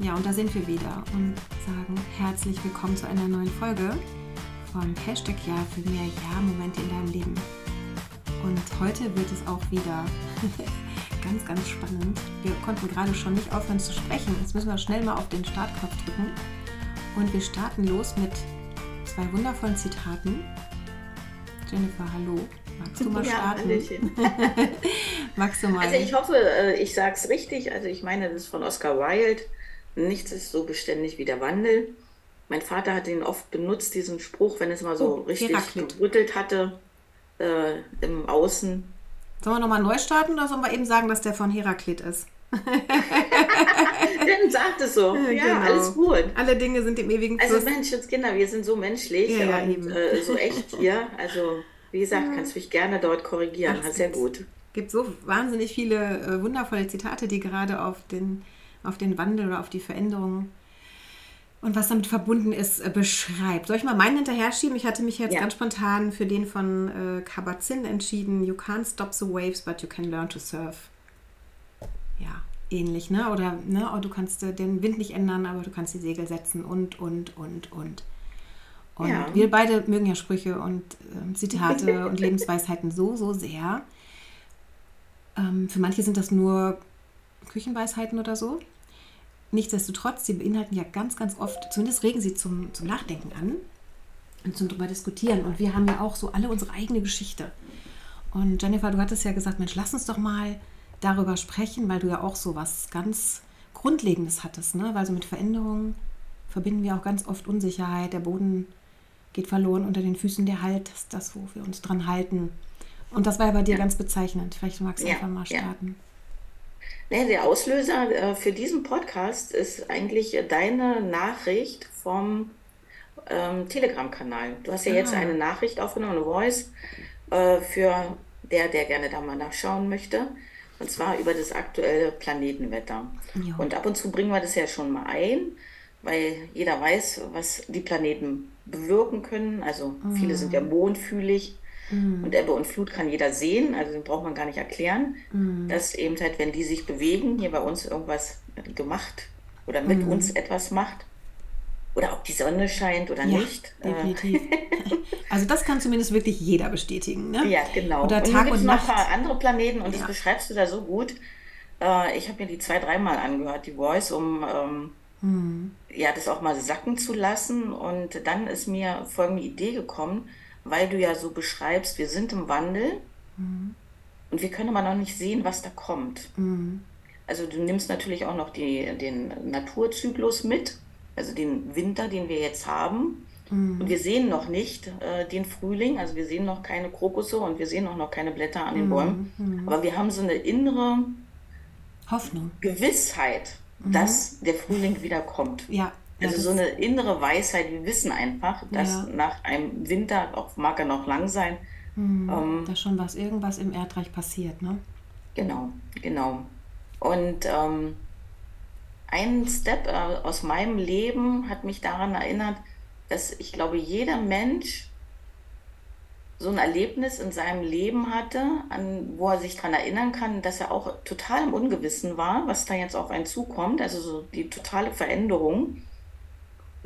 Ja, und da sind wir wieder und sagen herzlich willkommen zu einer neuen Folge von Hashtag Ja für mehr Ja-Momente in deinem Leben. Und heute wird es auch wieder ganz, ganz spannend. Wir konnten gerade schon nicht aufhören zu sprechen. Jetzt müssen wir schnell mal auf den Startknopf drücken. Und wir starten los mit zwei wundervollen Zitaten. Jennifer, hallo. Magst du mal starten? Ja, Magst du mal? Also ich hoffe, äh, ich sage es richtig. Also ich meine, das ist von Oscar Wilde. Nichts ist so beständig wie der Wandel. Mein Vater hat ihn oft benutzt, diesen Spruch, wenn es mal so oh, richtig Heraklit. gerüttelt hatte äh, im Außen. Sollen wir nochmal neu starten oder sollen wir eben sagen, dass der von Heraklit ist? Dann sagt es so. Ja, genau. alles gut. Alle Dinge sind im ewigen also Fluss. Also Menschenskinder, wir sind so menschlich ja, und äh, so echt hier. Also wie gesagt, ja. kannst du mich gerne dort korrigieren. Ach, sehr gut. Es gibt so wahnsinnig viele äh, wundervolle Zitate, die gerade auf den, auf den Wandel oder auf die Veränderung und was damit verbunden ist, äh, beschreibt. Soll ich mal meinen hinterher schieben? Ich hatte mich jetzt ja. ganz spontan für den von äh, Kabat-Zinn entschieden. You can't stop the waves, but you can learn to surf. Ja, ähnlich, ne? Oder ne? Oh, du kannst äh, den Wind nicht ändern, aber du kannst die Segel setzen und, und, und, und. Und ja. wir beide mögen ja Sprüche und äh, Zitate und Lebensweisheiten so, so sehr. Ähm, für manche sind das nur Küchenweisheiten oder so. Nichtsdestotrotz, sie beinhalten ja ganz, ganz oft, zumindest regen sie zum, zum Nachdenken an und zum drüber diskutieren. Und wir haben ja auch so alle unsere eigene Geschichte. Und Jennifer, du hattest ja gesagt, Mensch, lass uns doch mal darüber sprechen, weil du ja auch so was ganz Grundlegendes hattest, ne? Weil so mit Veränderungen verbinden wir auch ganz oft Unsicherheit, der Boden geht verloren unter den Füßen, der Halt ist das, wo wir uns dran halten. Und das war ja bei dir ja. ganz bezeichnend. Vielleicht magst du ja, einfach mal starten. Ja. Nee, der Auslöser äh, für diesen Podcast ist eigentlich deine Nachricht vom ähm, Telegram-Kanal. Du hast ja ah. jetzt eine Nachricht aufgenommen, eine Voice, äh, für der, der gerne da mal nachschauen möchte. Und zwar über das aktuelle Planetenwetter. Jo. Und ab und zu bringen wir das ja schon mal ein, weil jeder weiß, was die Planeten bewirken können. Also mhm. viele sind ja mondfühlig. Mhm. Und Ebbe und Flut kann jeder sehen, also den braucht man gar nicht erklären, mhm. dass eben halt, wenn die sich bewegen, hier bei uns irgendwas gemacht oder mit mhm. uns etwas macht. Oder ob die Sonne scheint oder ja, nicht. Äh. Definitiv. also das kann zumindest wirklich jeder bestätigen. Ne? Ja, genau. Oder und Tag und Nacht. noch ein paar andere Planeten und ja. das beschreibst du da so gut. Äh, ich habe mir die zwei, dreimal angehört, die Voice, um ähm, mhm. ja, das auch mal sacken zu lassen. Und dann ist mir folgende Idee gekommen, weil du ja so beschreibst, wir sind im Wandel mhm. und wir können aber noch nicht sehen, was da kommt. Mhm. Also du nimmst natürlich auch noch die, den Naturzyklus mit also den Winter, den wir jetzt haben. Mhm. Und wir sehen noch nicht äh, den Frühling, also wir sehen noch keine Krokusse und wir sehen auch noch keine Blätter an den mhm. Bäumen. Mhm. Aber wir haben so eine innere Hoffnung, Gewissheit, mhm. dass der Frühling wieder kommt. Ja. Also so eine innere Weisheit, wir wissen einfach, dass ja. nach einem Winter, auch mag er noch lang sein, mhm. ähm, dass schon was, irgendwas im Erdreich passiert, ne? Genau, genau. Und ähm, ein Step äh, aus meinem Leben hat mich daran erinnert, dass ich glaube, jeder Mensch so ein Erlebnis in seinem Leben hatte, an, wo er sich daran erinnern kann, dass er auch total im Ungewissen war, was da jetzt auf einen zukommt, also so die totale Veränderung,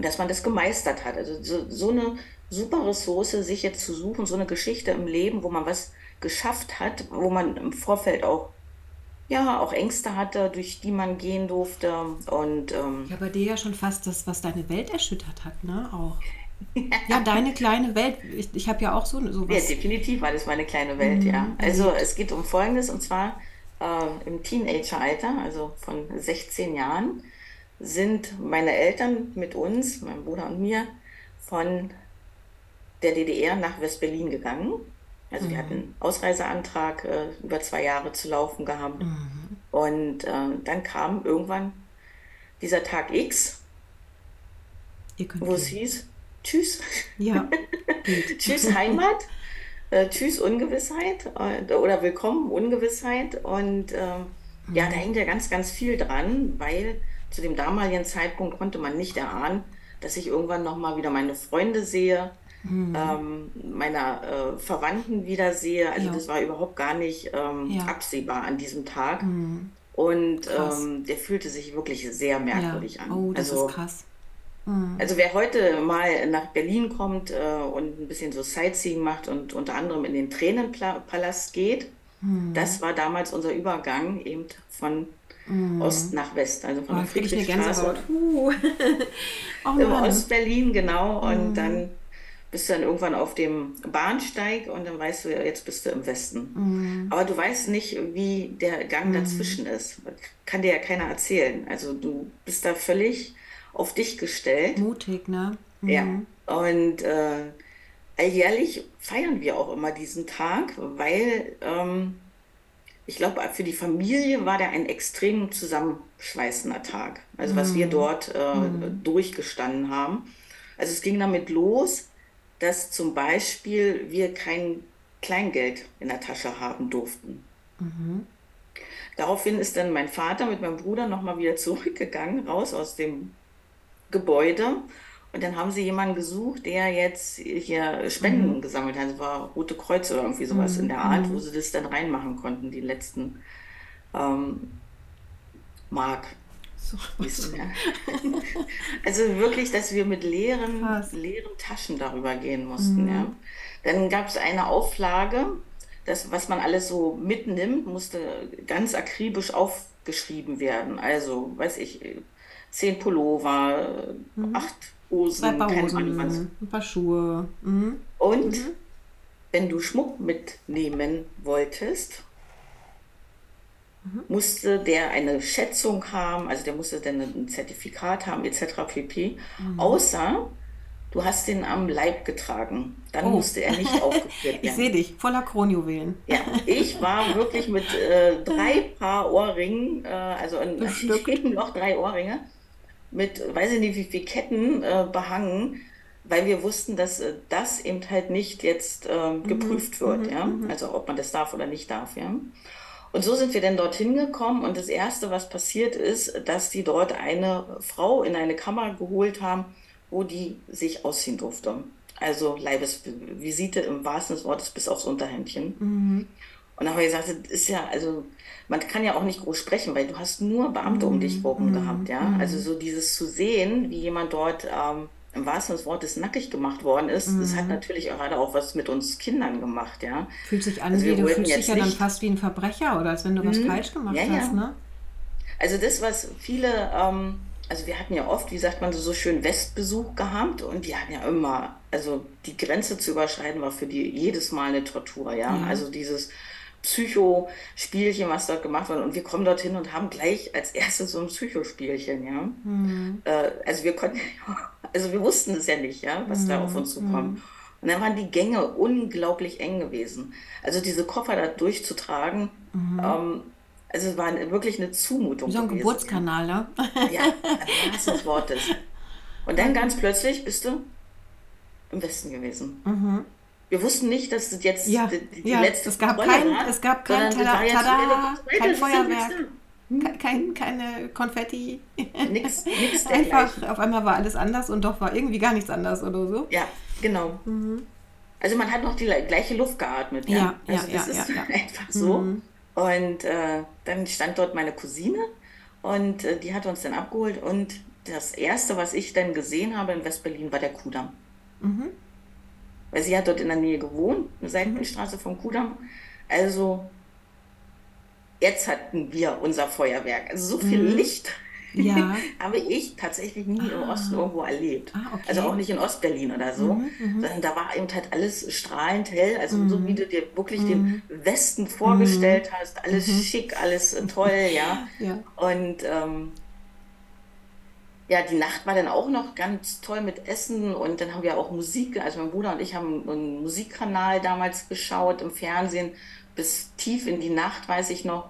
und dass man das gemeistert hat. Also so, so eine super Ressource, sich jetzt zu suchen, so eine Geschichte im Leben, wo man was geschafft hat, wo man im Vorfeld auch ja, auch Ängste hatte, durch die man gehen durfte. Und, ähm, ja, bei dir ja schon fast das, was deine Welt erschüttert hat, ne? Auch. ja, deine kleine Welt. Ich, ich habe ja auch so sowas. Ja, definitiv war das meine kleine Welt, mhm. ja. Also es geht um Folgendes, und zwar äh, im Teenageralter, also von 16 Jahren, sind meine Eltern mit uns, mein Bruder und mir, von der DDR nach West-Berlin gegangen. Also mhm. wir hatten einen Ausreiseantrag äh, über zwei Jahre zu laufen gehabt. Mhm. Und äh, dann kam irgendwann dieser Tag X, wo es hieß, tschüss. Ja. tschüss Heimat, äh, tschüss Ungewissheit äh, oder willkommen Ungewissheit. Und mhm. ja, da hängt ja ganz, ganz viel dran, weil zu dem damaligen Zeitpunkt konnte man nicht erahnen, dass ich irgendwann nochmal wieder meine Freunde sehe, mhm. ähm, meiner äh, Verwandten wiedersehe. Also ja. das war überhaupt gar nicht ähm, ja. absehbar an diesem Tag. Mhm. Und ähm, der fühlte sich wirklich sehr merkwürdig ja. an. Oh, das Also ist krass. Mhm. also wer heute mal nach Berlin kommt äh, und ein bisschen so Sightseeing macht und unter anderem in den Tränenpalast geht, das war damals unser Übergang eben von Ost nach West, also von Oh, der Friedrichstraße. Uh. Oh Mann. Ostberlin, genau. Und dann bist du dann irgendwann auf dem Bahnsteig und dann weißt du, jetzt bist du im Westen. Aber du weißt nicht, wie der Gang dazwischen ist. Kann dir ja keiner erzählen. Also du bist da völlig auf dich gestellt. Mutig, ne? Ja. Und äh, alljährlich feiern wir auch immer diesen Tag, weil ähm, ich glaube, für die Familie war der ein extrem zusammenschweißender Tag. Also was wir dort äh, durchgestanden haben. Also es ging damit los, dass zum Beispiel wir kein Kleingeld in der Tasche haben durften. Daraufhin ist dann mein Vater mit meinem Bruder nochmal wieder zurückgegangen, raus aus dem Gebäude. Und dann haben sie jemanden gesucht, der jetzt hier Spenden gesammelt hat. Das war Rote Kreuz oder irgendwie sowas in der Art, wo sie das dann reinmachen konnten, die letzten ähm, Mark. So. ja. Also wirklich, dass wir mit leeren, Krass. leeren Taschen darüber gehen mussten, ja. Dann gab es eine Auflage, das, was man alles so mitnimmt, musste ganz akribisch aufgeschrieben werden. Also, weiß ich, zehn Pullover, acht Hosen, Paar keine Hosen, Ahnung ein paar Schuhe. Mhm. Und wenn du Schmuck mitnehmen wolltest, musste der eine Schätzung haben, also der musste dann ein Zertifikat haben, etc. pp. Außer du hast den am Leib getragen. Dann Oh. musste er nicht aufgeführt Ich werden. sehe dich, voller Kronjuwelen. Ja, ich war wirklich mit äh, drei Paar Ohrringen, äh, also in jedem noch drei Ohrringe, mit weiß ich nicht wie viel Ketten äh, behangen, weil wir wussten, dass äh, das eben halt nicht jetzt ähm, geprüft wird, ja, also ob man das darf oder nicht darf, ja. Und so sind wir dann dorthin gekommen und das Erste, was passiert ist, dass die dort eine Frau in eine Kammer geholt haben, wo die sich ausziehen durfte. Also Leibesvisite im wahrsten des Wortes bis aufs Unterhemdchen. Und dann haben wir gesagt, das ist ja, also man kann ja auch nicht groß sprechen, weil du hast nur Beamte um dich herum gehabt, ja. Also so dieses zu sehen, wie jemand dort ähm, im wahrsten des Wortes nackig gemacht worden ist, das hat natürlich auch gerade auch was mit uns Kindern gemacht, ja. Fühlt sich an, Also wie du fühlst dich ja dann nicht- fast wie ein Verbrecher oder als wenn du was falsch gemacht Ja, ja. hast, ne? Also das, was viele, ähm, also wir hatten ja oft, wie sagt man, so so schön Westbesuch gehabt und die hatten ja immer, also die Grenze zu überschreiten war für die jedes Mal eine Tortur. Ja. Also dieses Psycho-Spielchen, was dort gemacht wurde. Und wir kommen dorthin und haben gleich als erstes so ein Psychospielchen, ja. Äh, also wir konnten, also wir wussten es ja nicht, ja, was da auf uns zukommt. Und dann waren die Gänge unglaublich eng gewesen. Also diese Koffer da durchzutragen, ähm, also es war wirklich eine Zumutung so ein gewesen, Geburtskanal, ne? ja. Wahrsten des Wortes. Und dann ganz plötzlich bist du im Westen gewesen. Wir wussten nicht, dass das jetzt Ja, die, die ja, letzte es gab Rolle kein- war, es gab kein Tada, weiter, kein Feuerwerk. Kein, keine Konfetti. Nix, nix Einfach, auf einmal war alles anders und doch war irgendwie gar nichts anders oder so. Ja, genau. Also man hat noch die le- gleiche Luft geatmet. Ja, Ja, ja, also das ja, ist ja, einfach so. Und äh, dann stand dort meine Cousine und äh, die hat uns dann abgeholt und das erste, was ich dann gesehen habe in Westberlin, war der Kudamm. Weil sie hat dort in der Nähe gewohnt, eine Seitenstraße vom Kudamm. Also jetzt hatten wir unser Feuerwerk. Also so viel Licht Ja. habe ich tatsächlich nie im Osten irgendwo erlebt. Ah, okay. Also auch nicht in Ostberlin oder so, sondern da war eben halt alles strahlend hell, also so wie du dir wirklich den Westen vorgestellt hast, alles schick, alles toll, ja. Ja. Und ähm, ja, die Nacht war dann auch noch ganz toll mit Essen und dann haben wir auch Musik, also mein Bruder und ich haben einen Musikkanal damals geschaut im Fernsehen bis tief in die Nacht, weiß ich noch.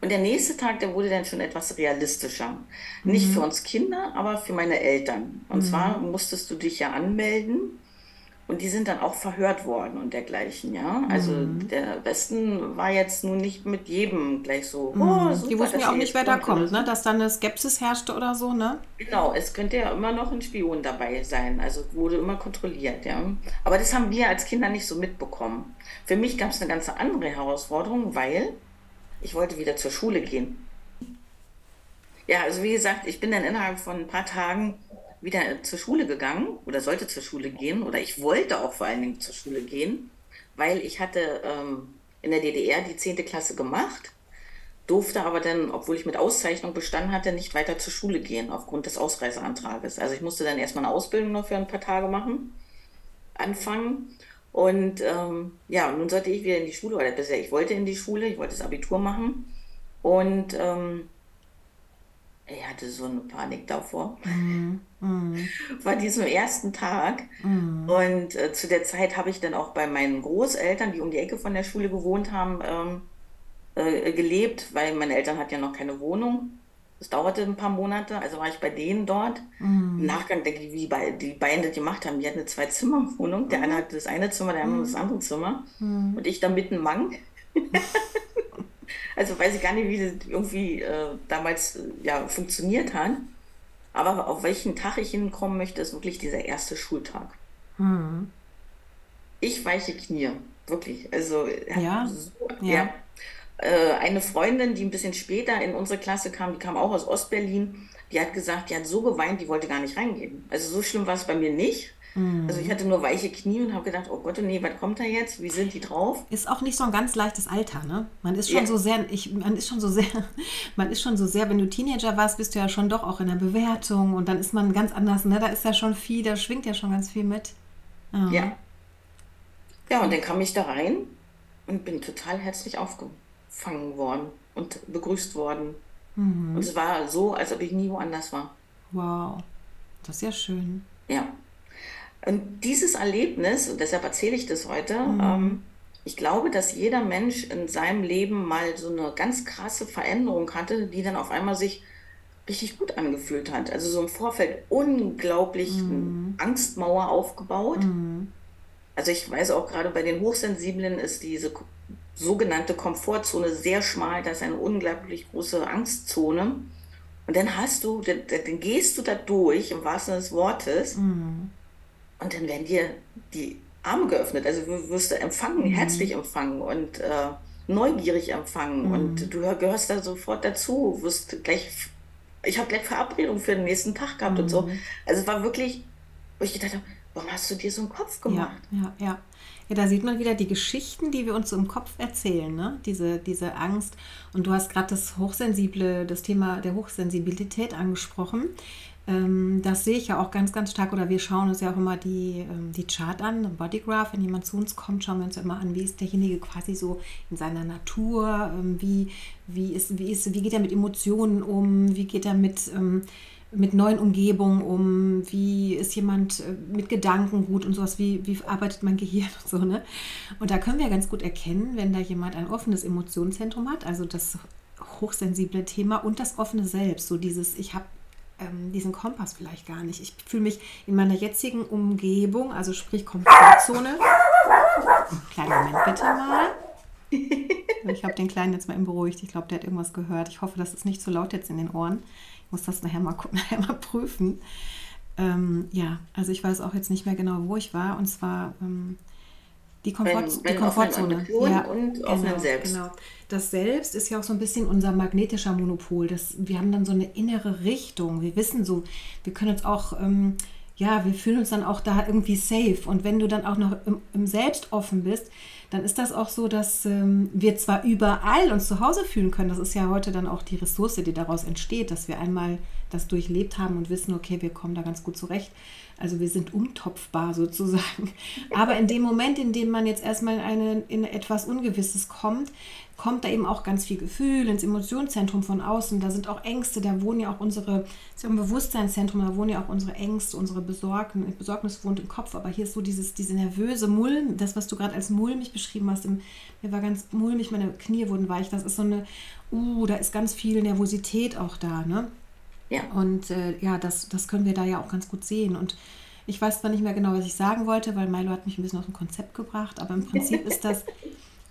Und der nächste Tag, der wurde dann schon etwas realistischer. Nicht für uns Kinder, aber für meine Eltern. Und zwar musstest du dich ja anmelden und die sind dann auch verhört worden und dergleichen, ja. Also der Westen war jetzt nun nicht mit jedem gleich so, oh, super, Die wussten ja auch nicht, wer da kommt ne? Dass da eine Skepsis herrschte oder so, ne? Genau, es könnte ja immer noch ein Spion dabei sein. Also wurde immer kontrolliert, ja. Aber das haben wir als Kinder nicht so mitbekommen. Für mich gab es eine ganz andere Herausforderung, weil ich wollte wieder zur Schule gehen. Ja, also wie gesagt, ich bin dann innerhalb von ein paar Tagen wieder zur Schule gegangen oder sollte zur Schule gehen oder ich wollte auch vor allen Dingen zur Schule gehen, weil ich hatte ähm, in der DDR die 10. Klasse gemacht, durfte aber dann, obwohl ich mit Auszeichnung bestanden hatte, nicht weiter zur Schule gehen aufgrund des Ausreiseantrages. Also ich musste dann erstmal eine Ausbildung noch für ein paar Tage machen, anfangen. Und ähm, ja, nun sollte ich wieder in die Schule, oder besser, ich wollte in die Schule, ich wollte das Abitur machen. Und ähm, ich hatte so eine Panik davor. Mhm. Mhm. War diesem ersten Tag. Mhm. Und äh, zu der Zeit habe ich dann auch bei meinen Großeltern, die um die Ecke von der Schule gewohnt haben, ähm, äh, gelebt, weil meine Eltern hatten ja noch keine Wohnung. Das dauerte ein paar Monate, also war ich bei denen dort. Mhm. Im Nachgang denke ich, wie die, die beiden das gemacht haben. Die hatten eine Zwei-Zimmer-Wohnung. Der eine hatte das eine Zimmer, der andere mhm. das andere Zimmer. Mhm. Und ich da mitten Mann. Also weiß ich gar nicht, wie das irgendwie äh, damals äh, ja, funktioniert hat. Aber auf welchen Tag ich hinkommen möchte, ist wirklich dieser erste Schultag. Mhm. Ich weiche Knie, wirklich. Also ja, so, ja. ja. Äh, eine Freundin, die ein bisschen später in unsere Klasse kam, die kam auch aus Ostberlin, die hat gesagt, die hat so geweint, die wollte gar nicht reingehen. Also so schlimm war es bei mir nicht. Mhm. Also ich hatte nur weiche Knie und habe gedacht, oh Gott, oh nee, was kommt da jetzt? Wie sind die drauf? Ist auch nicht so ein ganz leichtes Alter, ne? Man ist schon ja. so sehr, ich, man ist schon so sehr, man ist schon so sehr, wenn du Teenager warst, bist du ja schon doch auch in der Bewertung und dann ist man ganz anders, ne? Da ist ja schon viel, da schwingt ja schon ganz viel mit. Mhm. Ja. Ja, und dann kam ich da rein und bin total herzlich aufgefangen worden und begrüßt worden. Mhm. Und es war so, als ob ich nie woanders war. Wow, das ist ja schön. Ja, und dieses Erlebnis, und deshalb erzähle ich das heute, mhm. ähm, ich glaube, dass jeder Mensch in seinem Leben mal so eine ganz krasse Veränderung hatte, die dann auf einmal sich richtig gut angefühlt hat. Also so im Vorfeld unglaublich mhm. Angstmauer aufgebaut. Mhm. Also ich weiß auch gerade bei den Hochsensiblen ist diese sogenannte Komfortzone sehr schmal, das ist eine unglaublich große Angstzone. Und dann hast du, dann, dann gehst du da durch, im wahrsten Sinne des Wortes. Mhm. Und dann werden dir die Arme geöffnet. Also wirst du empfangen, mhm. herzlich empfangen und äh, neugierig empfangen. Mhm. Und du gehörst da sofort dazu, wirst gleich, ich habe gleich Verabredung für den nächsten Tag gehabt mhm. und so. Mhm. Also es war wirklich, wo ich gedacht habe, warum hast du dir so einen Kopf gemacht? Ja, ja, ja. Ja, da sieht man wieder die Geschichten, die wir uns so im Kopf erzählen, ne? diese, diese Angst. Und du hast gerade das Hochsensible, das Thema der Hochsensibilität angesprochen. Ähm, das sehe ich ja auch ganz, ganz stark. Oder wir schauen uns ja auch immer die, ähm, die Chart an, Bodygraph. Wenn jemand zu uns kommt, schauen wir uns ja immer an, wie ist derjenige quasi so in seiner Natur, ähm, wie, wie, ist, wie, ist, wie geht er mit Emotionen um, wie geht er mit, mit neuen Umgebungen um, wie ist jemand äh, mit Gedanken gut und sowas, wie, wie arbeitet mein Gehirn und so. Ne? Und da können wir ganz gut erkennen, wenn da jemand ein offenes Emotionszentrum hat, also das hochsensible Thema und das offene Selbst, so dieses, ich habe ähm, diesen Kompass vielleicht gar nicht. Ich fühle mich in meiner jetzigen Umgebung, also sprich Komfortzone. Kleinen Moment bitte mal. Ich habe den Kleinen jetzt mal eben beruhigt. Ich glaube, der hat irgendwas gehört. Ich hoffe, das ist nicht zu so laut jetzt in den Ohren. Ich muss das nachher mal, nachher mal prüfen. Ähm, ja, also ich weiß auch jetzt nicht mehr genau, wo ich war. Und zwar ähm, die, Komfort, wenn, die Komfortzone. Ja, und genau, Selbst. Genau. Das Selbst ist ja auch so ein bisschen unser magnetischer Monopol. Das, wir haben dann so eine innere Richtung. Wir wissen so, wir können uns auch, ähm, ja, wir fühlen uns dann auch da irgendwie safe. Und wenn du dann auch noch im, im Selbst offen bist, dann ist das auch so, dass ähm, wir zwar überall uns zu Hause fühlen können. Das ist ja heute dann auch die Ressource, die daraus entsteht, dass wir einmal das durchlebt haben und wissen, okay, wir kommen da ganz gut zurecht. Also wir sind umtopfbar sozusagen. Aber in dem Moment, in dem man jetzt erstmal eine, in etwas Ungewisses kommt, kommt da eben auch ganz viel Gefühl ins Emotionszentrum von außen. Da sind auch Ängste, da wohnen ja auch unsere, das ist ja ein Bewusstseinszentrum, da wohnen ja auch unsere Ängste, unsere Besorgnis, Besorgnis wohnt im Kopf. Aber hier ist so dieses, diese nervöse Mulm, das, was du gerade als mulmig beschrieben hast, im, mir war ganz mulmig, meine Knie wurden weich. Das ist so eine, uh, da ist ganz viel Nervosität auch da, ne? Ja. Und äh, ja, das, das können wir da ja auch ganz gut sehen. Und ich weiß zwar nicht mehr genau, was ich sagen wollte, weil Milo hat mich ein bisschen aus dem Konzept gebracht, aber im Prinzip ist das,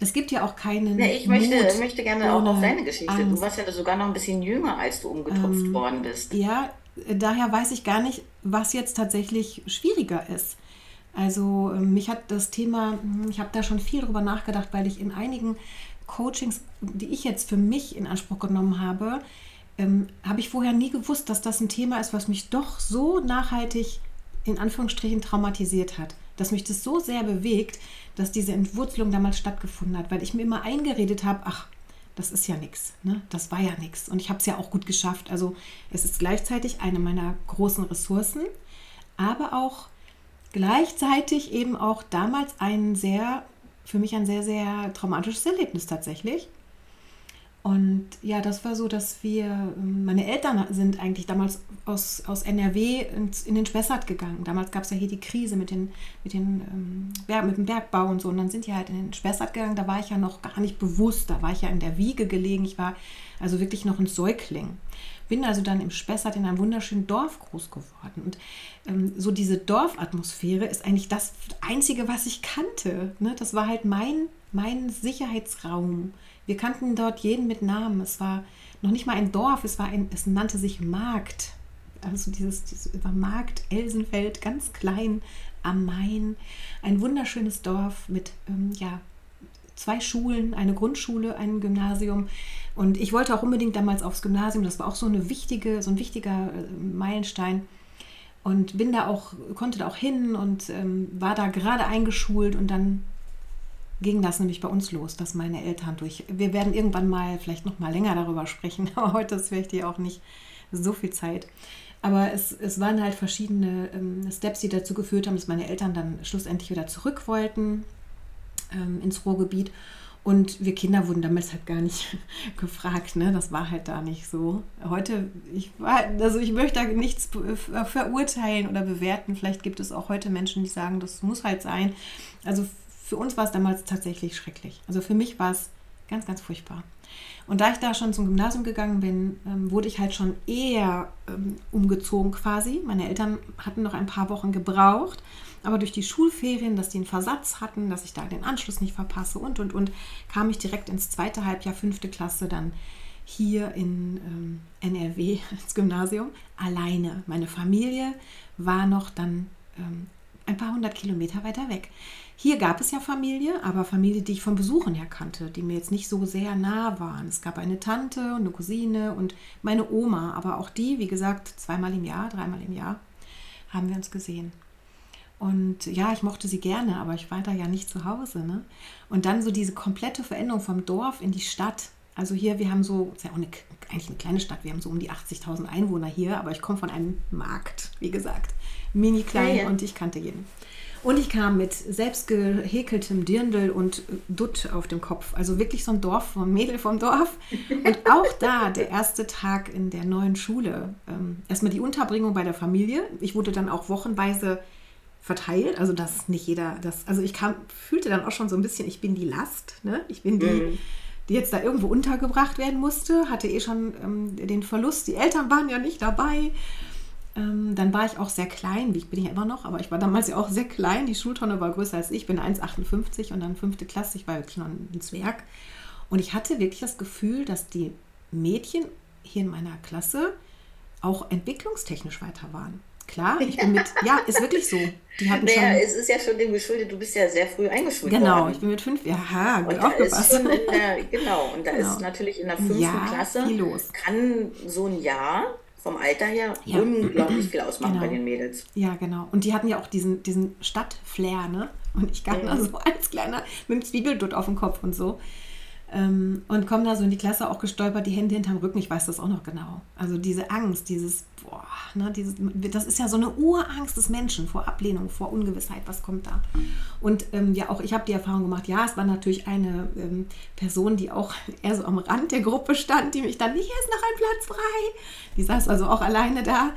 es gibt ja auch keinen. Ja, ich möchte, Mut möchte gerne auch auf deine Geschichte. Angst. Du warst ja sogar noch ein bisschen jünger, als du umgetupft ähm, worden bist. Ja, daher weiß ich gar nicht, was jetzt tatsächlich schwieriger ist. Also ähm, mich hat das Thema, hm, ich habe da schon viel drüber nachgedacht, weil ich in einigen Coachings, die ich jetzt für mich in Anspruch genommen habe, ähm, habe ich vorher nie gewusst, dass das ein Thema ist, was mich doch so nachhaltig in Anführungsstrichen traumatisiert hat. Dass mich das so sehr bewegt, dass diese Entwurzelung damals stattgefunden hat, weil ich mir immer eingeredet habe, ach, das ist ja nichts, ne? das war ja nichts. Und ich habe es ja auch gut geschafft. Also es ist gleichzeitig eine meiner großen Ressourcen, aber auch gleichzeitig eben auch damals ein sehr, für mich ein sehr, sehr traumatisches Erlebnis tatsächlich. Und ja, das war so, dass wir, ähm, meine Eltern sind eigentlich damals aus, aus NRW in den Spessart gegangen. Damals gab es ja hier die Krise mit, den, mit, den, ähm, mit dem Bergbau und so. Und dann sind die halt in den Spessart gegangen. Da war ich ja noch gar nicht bewusst. Da war ich ja in der Wiege gelegen. Ich war also wirklich noch ein Säugling. Bin also dann im Spessart in einem wunderschönen Dorf groß geworden. Und ähm, so diese Dorfatmosphäre ist eigentlich das Einzige, was ich kannte. Ne? Das war halt mein, mein Sicherheitsraum wir kannten dort jeden mit Namen. Es war noch nicht mal ein Dorf, es, war ein, es nannte sich Markt. Also dieses, dieses über Markt Elsenfeld, ganz klein am Main. Ein wunderschönes Dorf mit ähm, ja, zwei Schulen, eine Grundschule, ein Gymnasium. Und ich wollte auch unbedingt damals aufs Gymnasium. Das war auch so eine wichtige, so ein wichtiger äh, Meilenstein. Und bin da auch, konnte da auch hin und ähm, war da gerade eingeschult und dann ging das nämlich bei uns los, dass meine Eltern durch. Wir werden irgendwann mal vielleicht noch mal länger darüber sprechen, aber heute ist vielleicht hier auch nicht so viel Zeit. Aber es, es waren halt verschiedene ähm, Steps, die dazu geführt haben, dass meine Eltern dann schlussendlich wieder zurück wollten ähm, ins Ruhrgebiet. Und wir Kinder wurden damals halt gar nicht gefragt, ne? Das war halt da nicht so. Heute, ich also ich möchte da nichts verurteilen oder bewerten. Vielleicht gibt es auch heute Menschen, die sagen, das muss halt sein. Also für uns war es damals tatsächlich schrecklich. Also für mich war es ganz, ganz furchtbar. Und da ich da schon zum Gymnasium gegangen bin, ähm, wurde ich halt schon eher ähm, umgezogen quasi. Meine Eltern hatten noch ein paar Wochen gebraucht, aber durch die Schulferien, dass die einen Versatz hatten, dass ich da den Anschluss nicht verpasse und, und, und, kam ich direkt ins zweite Halbjahr, fünfte Klasse dann hier in ähm, NRW ins Gymnasium alleine. Meine Familie war noch dann ähm, ein paar hundert Kilometer weiter weg. Hier gab es ja Familie, aber Familie, die ich von Besuchen her kannte, die mir jetzt nicht so sehr nah waren. Es gab eine Tante und eine Cousine und meine Oma, aber auch die, wie gesagt, zweimal im Jahr, dreimal im Jahr haben wir uns gesehen. Und ja, ich mochte sie gerne, aber ich war da ja nicht zu Hause. Ne? Und dann so diese komplette Veränderung vom Dorf in die Stadt. Also hier, wir haben so, ist ja auch eine, eigentlich eine kleine Stadt, wir haben so um die 80.000 Einwohner hier, aber ich komme von einem Markt, wie gesagt, mini klein ja, ja. und ich kannte jeden. Und ich kam mit selbst gehäkeltem Dirndl und Dutt auf dem Kopf. Also wirklich so ein Dorf, ein Mädel vom Dorf. Und auch da der erste Tag in der neuen Schule. Ähm, erstmal die Unterbringung bei der Familie. Ich wurde dann auch wochenweise verteilt. Also dass nicht jeder das. Also ich kam, fühlte dann auch schon so ein bisschen, ich bin die Last. Ne? Ich bin die. Mhm die jetzt da irgendwo untergebracht werden musste, hatte eh schon ähm, den Verlust. Die Eltern waren ja nicht dabei. Ähm, dann war ich auch sehr klein, wie ich bin ja immer noch, aber ich war damals ja auch sehr klein. Die Schultonne war größer als ich, bin 1,58 und dann fünfte Klasse, ich war wirklich noch ein Zwerg. Und ich hatte wirklich das Gefühl, dass die Mädchen hier in meiner Klasse auch entwicklungstechnisch weiter waren. Klar, ich bin mit, ja, ist wirklich so. Die hatten naja, schon, es ist ja schon dem geschuldet, du bist ja sehr früh eingeschult genau, worden. Genau, ich bin mit fünf, ja, gut aufgepasst. Der, genau, und da genau. ist natürlich in der fünften ja, Klasse, kann so ein Jahr vom Alter her ja. unglaublich viel ausmachen genau. bei den Mädels. Ja, genau. Und die hatten ja auch diesen, diesen Stadtflair, ne? Und ich kam mhm. da so als kleiner mit dem Zwiebeldutt auf dem Kopf und so. Ähm, und komme da so in die Klasse auch gestolpert, die Hände hinterm Rücken, ich weiß das auch noch genau. Also diese Angst, dieses, boah, ne, dieses, das ist ja so eine Urangst des Menschen vor Ablehnung, vor Ungewissheit, was kommt da. Und ähm, ja, auch ich habe die Erfahrung gemacht, ja, es war natürlich eine ähm, Person, die auch eher so am Rand der Gruppe stand, die mich dann, hier ist noch ein Platz frei. Die saß also auch alleine da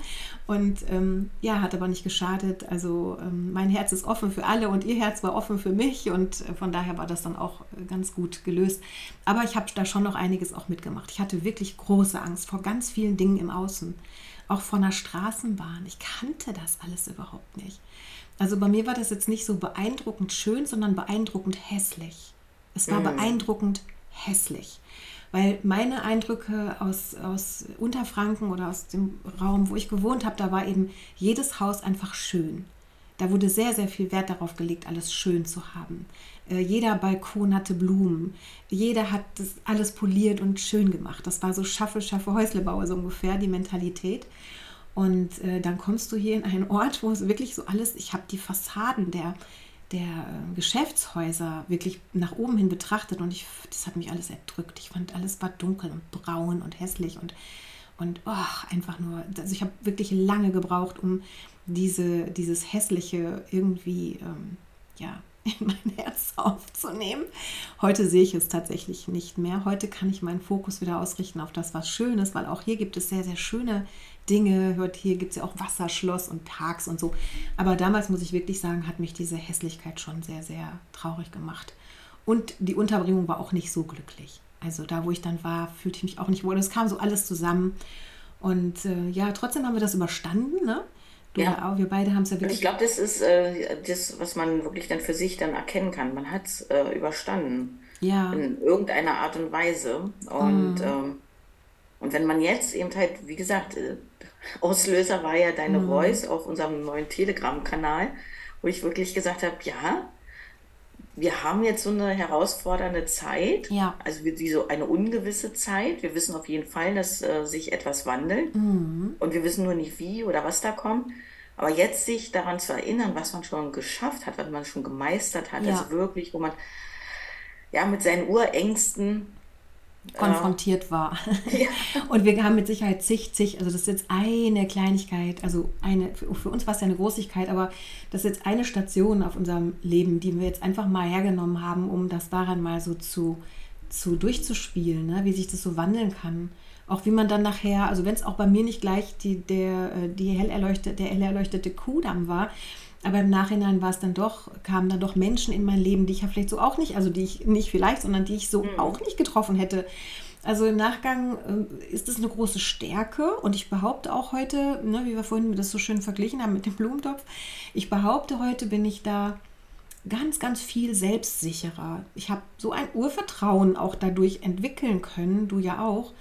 und ähm, ja, hat aber nicht geschadet. Also ähm, mein Herz ist offen für alle und ihr Herz war offen für mich und äh, von daher war das dann auch äh, ganz gut gelöst. Aber ich habe da schon noch einiges auch mitgemacht. Ich hatte wirklich große Angst vor ganz vielen Dingen im Außen. Auch vor einer Straßenbahn. Ich kannte das alles überhaupt nicht. Also bei mir war das jetzt nicht so beeindruckend schön, sondern beeindruckend hässlich. Es war mhm. beeindruckend hässlich weil meine Eindrücke aus, aus Unterfranken oder aus dem Raum, wo ich gewohnt habe, da war eben jedes Haus einfach schön. Da wurde sehr, sehr viel Wert darauf gelegt, alles schön zu haben. Äh, jeder Balkon hatte Blumen. Jeder hat das alles poliert und schön gemacht. Das war so Schaffe, Schaffe, Häuslebauer so ungefähr, die Mentalität. Und äh, dann kommst du hier in einen Ort, wo es wirklich so alles, ich habe die Fassaden der, der äh, Geschäftshäuser wirklich nach oben hin betrachtet und ich, das hat mich alles erdrückt. Ich fand, alles war dunkel und braun und hässlich und, und oh, einfach nur, also ich habe wirklich lange gebraucht, um diese, dieses Hässliche irgendwie, ähm, ja, in mein Herz aufzunehmen. Heute sehe ich es tatsächlich nicht mehr. Heute kann ich meinen Fokus wieder ausrichten auf das, was schön ist, weil auch hier gibt es sehr, sehr schöne Dinge. Hört, hier gibt es ja auch Wasserschloss und Parks und so. Aber damals muss ich wirklich sagen, hat mich diese Hässlichkeit schon sehr, sehr traurig gemacht. Und die Unterbringung war auch nicht so glücklich. Also da, wo ich dann war, fühlte ich mich auch nicht wohl. Es kam so alles zusammen. Und äh, ja, trotzdem haben wir das überstanden. Ne? Du ja. auch, wir beide haben es ja wirklich. ich glaube, das ist äh, das, was man wirklich dann für sich dann erkennen kann. Man hat es äh, überstanden. Ja. In irgendeiner Art und Weise. Und, mm. ähm, und wenn man jetzt eben halt, wie gesagt, äh, Auslöser war ja deine mm. Voice auf unserem neuen Telegram-Kanal, wo ich wirklich gesagt habe, ja, wir haben jetzt so eine herausfordernde Zeit, ja. also wie so eine ungewisse Zeit. Wir wissen auf jeden Fall, dass äh, sich etwas wandelt mhm. und wir wissen nur nicht wie oder was da kommt. Aber jetzt sich daran zu erinnern, was man schon geschafft hat, was man schon gemeistert hat, ja. also wirklich, wo man ja mit seinen Urängsten konfrontiert war. Ja. Und wir haben mit Sicherheit zig, zig, also das ist jetzt eine Kleinigkeit, also eine, für, für uns war es ja eine Großigkeit, aber das ist jetzt eine Station auf unserem Leben, die wir jetzt einfach mal hergenommen haben, um das daran mal so zu, zu durchzuspielen, ne? wie sich das so wandeln kann. Auch wie man dann nachher, also wenn es auch bei mir nicht gleich die, der, äh, die hell erleuchtete, der hell erleuchtete Kudamm war, aber im Nachhinein war es dann doch, kamen dann doch Menschen in mein Leben, die ich ja vielleicht so auch nicht, also die ich nicht vielleicht, sondern die ich so mhm. auch nicht getroffen hätte. Also im Nachgang äh, ist es eine große Stärke und ich behaupte auch heute, ne, wie wir vorhin das so schön verglichen haben mit dem Blumentopf, ich behaupte heute bin ich da ganz, ganz viel selbstsicherer. Ich habe so ein Urvertrauen auch dadurch entwickeln können, du ja auch,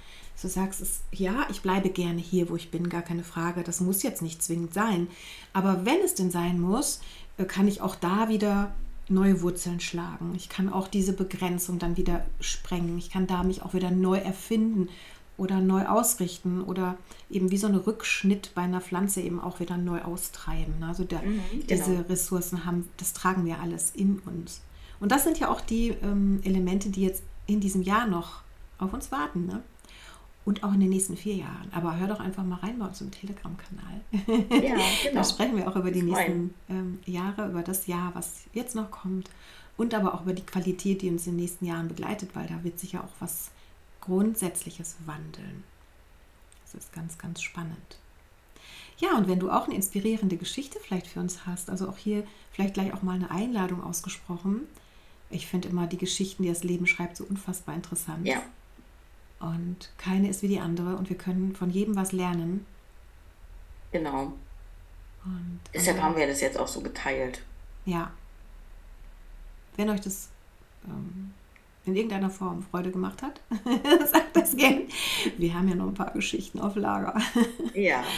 du sagst, es, ja, ich bleibe gerne hier, wo ich bin, gar keine Frage. Das muss jetzt nicht zwingend sein. Aber wenn es denn sein muss, äh, kann ich auch da wieder neue Wurzeln schlagen. Ich kann auch diese Begrenzung dann wieder sprengen. Ich kann da mich auch wieder neu erfinden oder neu ausrichten oder eben wie so ein Rückschnitt bei einer Pflanze eben auch wieder neu austreiben. Also der, mhm, genau. diese Ressourcen haben, das tragen wir alles in uns. Und das sind ja auch die ähm, Elemente, die jetzt in diesem Jahr noch auf uns warten. Ne? Und auch in den nächsten vier Jahren. Aber hör doch einfach mal rein bei uns im Telegram-Kanal. Ja, genau. da sprechen wir auch über die nächsten ähm, Jahre, über das Jahr, was jetzt noch kommt und aber auch über die Qualität, die uns in den nächsten Jahren begleitet, weil da wird sich ja auch was Grundsätzliches wandeln. Das ist ganz, ganz spannend. Ja, und wenn du auch eine inspirierende Geschichte vielleicht für uns hast, also auch hier vielleicht gleich auch mal eine Einladung ausgesprochen. Ich finde immer die Geschichten, die das Leben schreibt, so unfassbar interessant. Ja. Und keine ist wie die andere und wir können von jedem was lernen. Genau. Und, Deshalb haben wir das jetzt auch so geteilt. Ja. Wenn euch das ähm, in irgendeiner Form Freude gemacht hat, sagt das gerne. Wir haben ja noch ein paar Geschichten auf Lager. ja.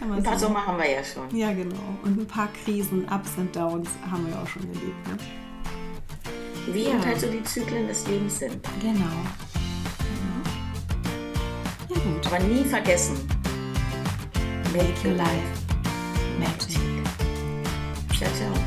Ein paar so. Sommer haben wir ja schon. Ja, genau. Und ein paar Krisen, Ups und Downs haben wir auch schon erlebt. Ne? Wie ja. halt so die Zyklen des Lebens sind. Genau. Aber nie vergessen. Make your life magic. Ciao, ciao.